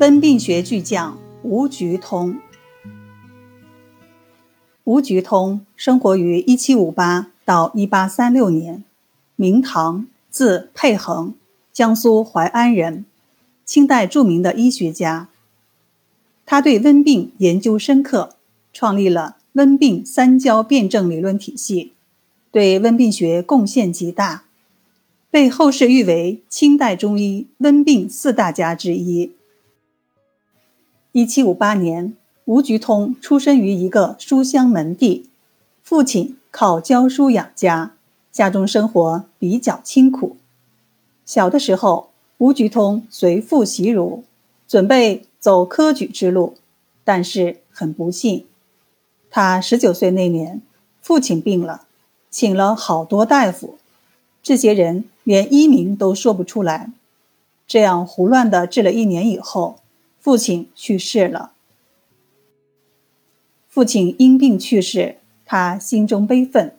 温病学巨匠吴菊通。吴菊通生活于1758到1836年，明堂，字佩恒，江苏淮安人，清代著名的医学家。他对温病研究深刻，创立了温病三焦辨证理论体系，对温病学贡献极大，被后世誉为清代中医温病四大家之一。一七五八年，吴菊通出身于一个书香门第，父亲靠教书养家，家中生活比较清苦。小的时候，吴菊通随父习儒，准备走科举之路，但是很不幸，他十九岁那年，父亲病了，请了好多大夫，这些人连医名都说不出来，这样胡乱的治了一年以后。父亲去世了。父亲因病去世，他心中悲愤，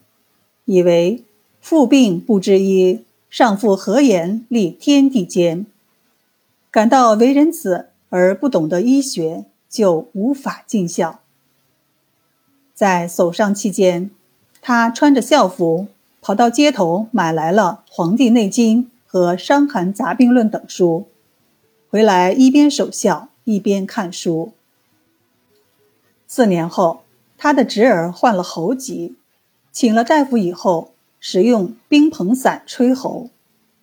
以为父病不知医，上父何言立天地间？感到为人子而不懂得医学，就无法尽孝。在守丧期间，他穿着校服，跑到街头买来了《黄帝内经》和《伤寒杂病论》等书，回来一边守孝。一边看书。四年后，他的侄儿患了喉疾，请了大夫以后，使用冰硼散吹喉，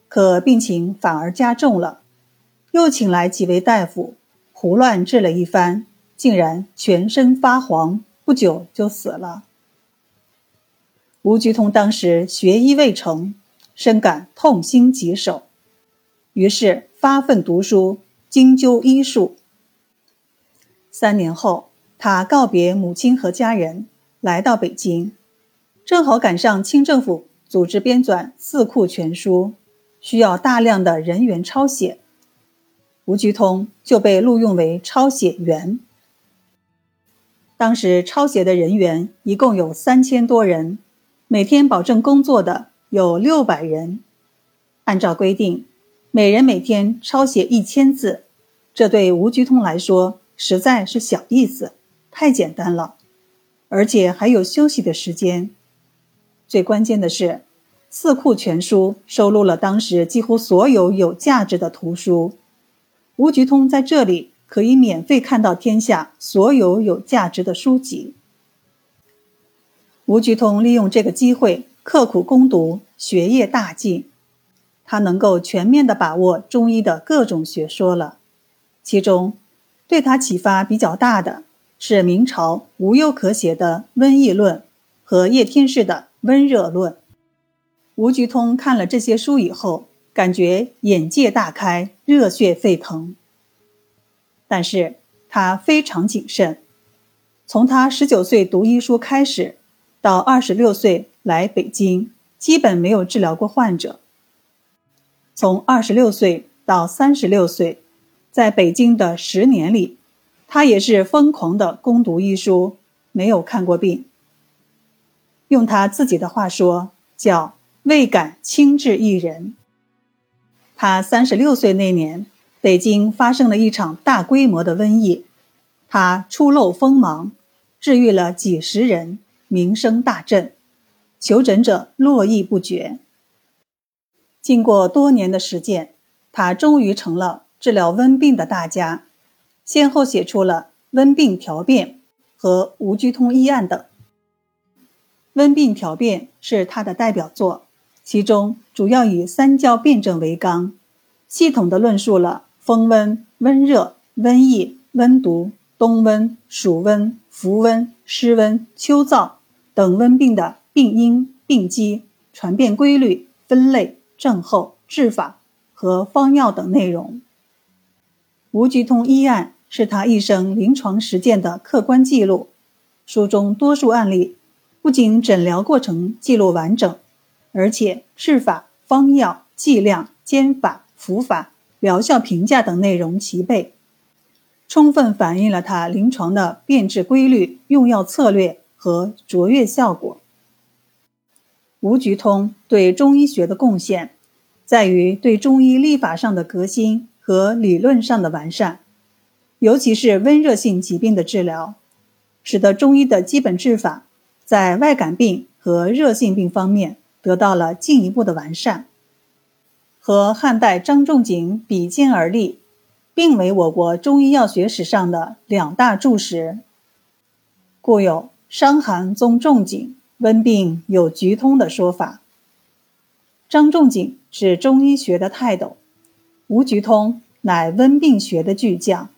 可病情反而加重了。又请来几位大夫，胡乱治了一番，竟然全身发黄，不久就死了。吴菊通当时学医未成，深感痛心疾首，于是发奋读书，精究医术。三年后，他告别母亲和家人，来到北京，正好赶上清政府组织编纂《四库全书》，需要大量的人员抄写，吴菊通就被录用为抄写员。当时抄写的人员一共有三千多人，每天保证工作的有六百人。按照规定，每人每天抄写一千字，这对吴菊通来说。实在是小意思，太简单了，而且还有休息的时间。最关键的是，《四库全书》收录了当时几乎所有有价值的图书。吴菊通在这里可以免费看到天下所有有价值的书籍。吴菊通利用这个机会刻苦攻读，学业大进，他能够全面的把握中医的各种学说了，其中。对他启发比较大的是明朝无忧可写的《瘟疫论》和叶天士的《温热论》。吴菊通看了这些书以后，感觉眼界大开，热血沸腾。但是他非常谨慎，从他十九岁读医书开始，到二十六岁来北京，基本没有治疗过患者。从二十六岁到三十六岁。在北京的十年里，他也是疯狂的攻读医书，没有看过病。用他自己的话说，叫“未敢轻治一人”。他三十六岁那年，北京发生了一场大规模的瘟疫，他初露锋芒，治愈了几十人，名声大振，求诊者络绎不绝。经过多年的实践，他终于成了。治疗温病的大家，先后写出了《温病条辨》和《吴居通医案》等。《温病条辨》是他的代表作，其中主要以三焦辨证为纲，系统的论述了风温、温热、瘟疫、温毒、冬温、暑温、伏温、湿温、秋燥等温病的病因、病机、传变规律、分类、症候、治法和方药等内容。吴菊通医案是他一生临床实践的客观记录，书中多数案例不仅诊疗过程记录完整，而且治法、方药、剂量、煎法、服法、疗效评价等内容齐备，充分反映了他临床的辨治规律、用药策略和卓越效果。吴菊通对中医学的贡献，在于对中医立法上的革新。和理论上的完善，尤其是温热性疾病的治疗，使得中医的基本治法在外感病和热性病方面得到了进一步的完善，和汉代张仲景比肩而立，并为我国中医药学史上的两大柱石。故有“伤寒宗仲景，温病有局通”的说法。张仲景是中医学的泰斗，吴菊通乃温病学的巨匠。